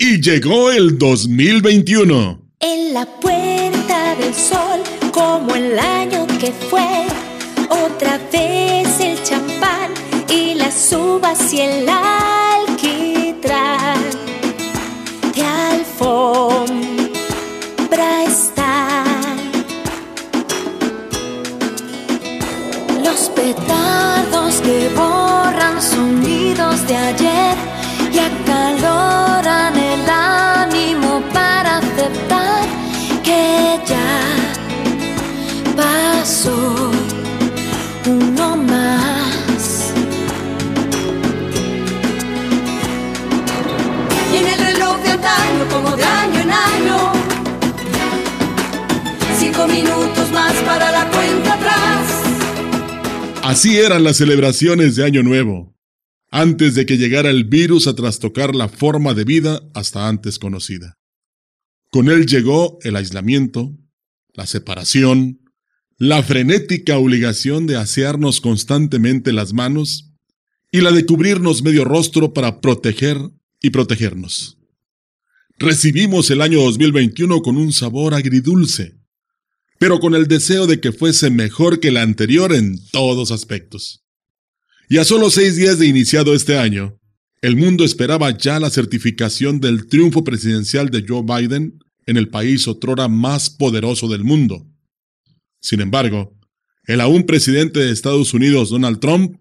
Y llegó el 2021. En la puerta del sol, como el año que fue, otra vez el champán y las uvas y el alquitrán de alfombra están. Los petardos que borran sonidos de ayer Así eran las celebraciones de Año Nuevo, antes de que llegara el virus a trastocar la forma de vida hasta antes conocida. Con él llegó el aislamiento, la separación, la frenética obligación de asearnos constantemente las manos y la de cubrirnos medio rostro para proteger y protegernos. Recibimos el año 2021 con un sabor agridulce, pero con el deseo de que fuese mejor que el anterior en todos aspectos. Y a solo seis días de iniciado este año, el mundo esperaba ya la certificación del triunfo presidencial de Joe Biden en el país otrora más poderoso del mundo. Sin embargo, el aún presidente de Estados Unidos, Donald Trump,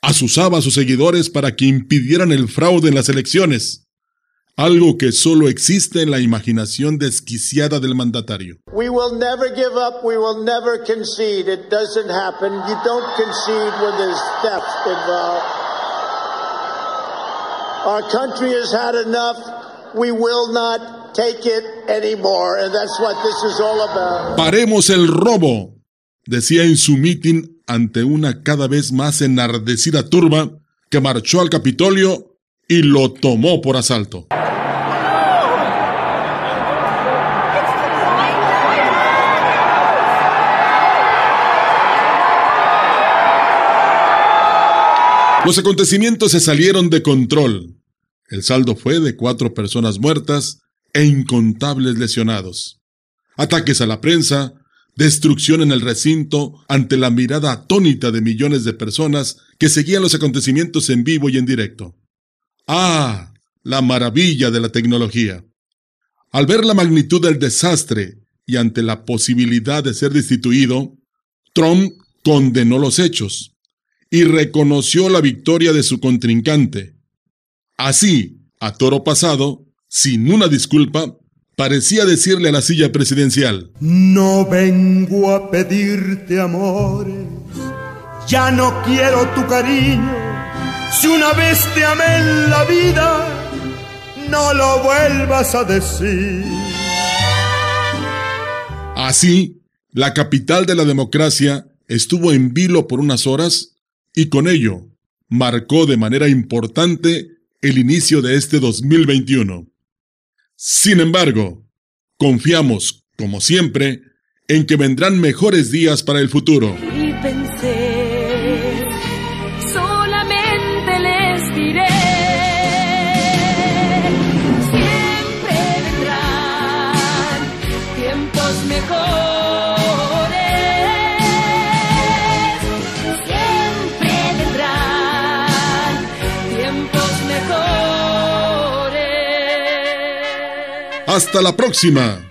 asusaba a sus seguidores para que impidieran el fraude en las elecciones, algo que solo existe en la imaginación desquiciada del mandatario. We will never give up. We will never concede. It doesn't happen. You don't concede when there's theft involved. Our country has had enough. We will not take it anymore. And that's what this is all about. Paremos el robo, decía en su mitin ante una cada vez más enardecida turba que marchó al Capitolio y lo tomó por asalto. Los acontecimientos se salieron de control. El saldo fue de cuatro personas muertas e incontables lesionados. Ataques a la prensa, destrucción en el recinto ante la mirada atónita de millones de personas que seguían los acontecimientos en vivo y en directo. ¡Ah! La maravilla de la tecnología. Al ver la magnitud del desastre y ante la posibilidad de ser destituido, Trump condenó los hechos y reconoció la victoria de su contrincante. Así, a toro pasado, sin una disculpa, parecía decirle a la silla presidencial, No vengo a pedirte amores, ya no quiero tu cariño. Si una vez te amé en la vida, no lo vuelvas a decir. Así, la capital de la democracia estuvo en vilo por unas horas y con ello marcó de manera importante el inicio de este 2021. Sin embargo, confiamos, como siempre, en que vendrán mejores días para el futuro. Hasta la próxima.